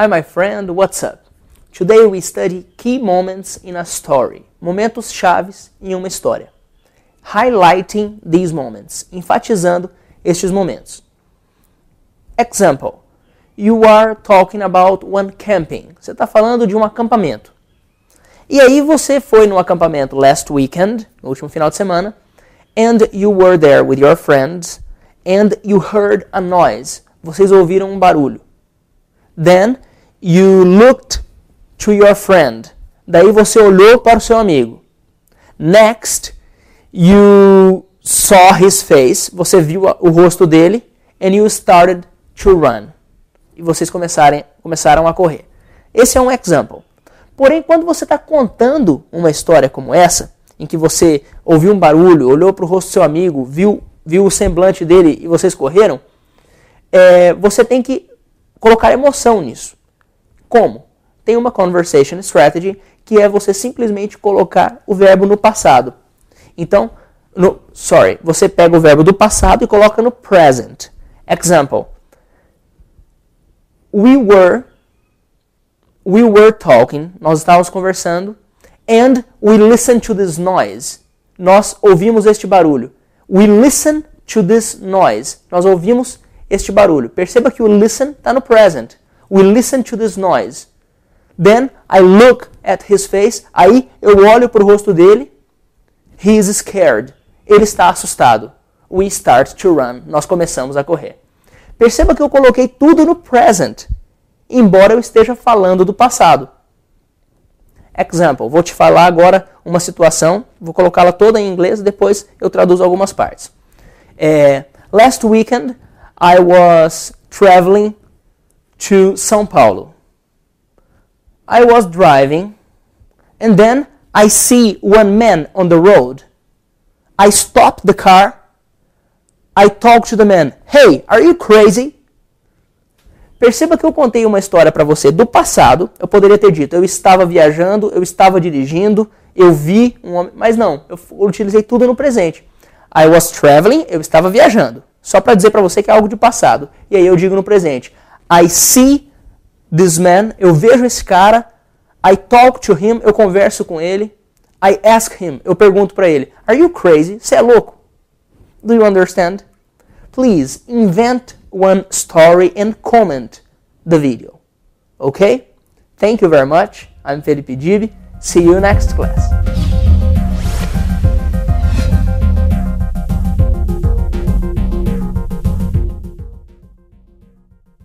Hi, my friend, what's up? Today we study key moments in a story. Momentos chaves em uma história. Highlighting these moments. Enfatizando estes momentos. Example. You are talking about one camping. Você está falando de um acampamento. E aí você foi no acampamento last weekend, no último final de semana, and you were there with your friends, and you heard a noise. Vocês ouviram um barulho. Then you looked to your friend. Daí você olhou para o seu amigo. Next, you saw his face. Você viu o rosto dele. And you started to run. E vocês começaram, começaram a correr. Esse é um example. Porém, quando você está contando uma história como essa, em que você ouviu um barulho, olhou para o rosto do seu amigo, viu, viu o semblante dele e vocês correram, é, você tem que colocar emoção nisso. Como? Tem uma conversation strategy que é você simplesmente colocar o verbo no passado. Então, no, sorry, você pega o verbo do passado e coloca no present. Example. We were we were talking, nós estávamos conversando, and we listened to this noise. Nós ouvimos este barulho. We listen to this noise. Nós ouvimos este barulho. Perceba que o listen está no present. We listen to this noise. Then I look at his face. Aí eu olho para o rosto dele. He is scared. Ele está assustado. We start to run. Nós começamos a correr. Perceba que eu coloquei tudo no present, embora eu esteja falando do passado. Example. Vou te falar agora uma situação. Vou colocá-la toda em inglês. Depois eu traduzo algumas partes. É, last weekend I was traveling to São Paulo. I was driving, and then I see one man on the road. I stop the car. I talk to the man. Hey, are you crazy? Perceba que eu contei uma história para você do passado. Eu poderia ter dito, eu estava viajando, eu estava dirigindo, eu vi um homem. Mas não, eu utilizei tudo no presente. I was traveling, eu estava viajando. Só para dizer para você que é algo de passado. E aí eu digo no presente. I see this man, eu vejo esse cara, I talk to him, eu converso com ele, I ask him, eu pergunto para ele, Are you crazy? Você é louco? Do you understand? Please invent one story and comment the video. Okay? Thank you very much. I'm Felipe Gibi. See you next class.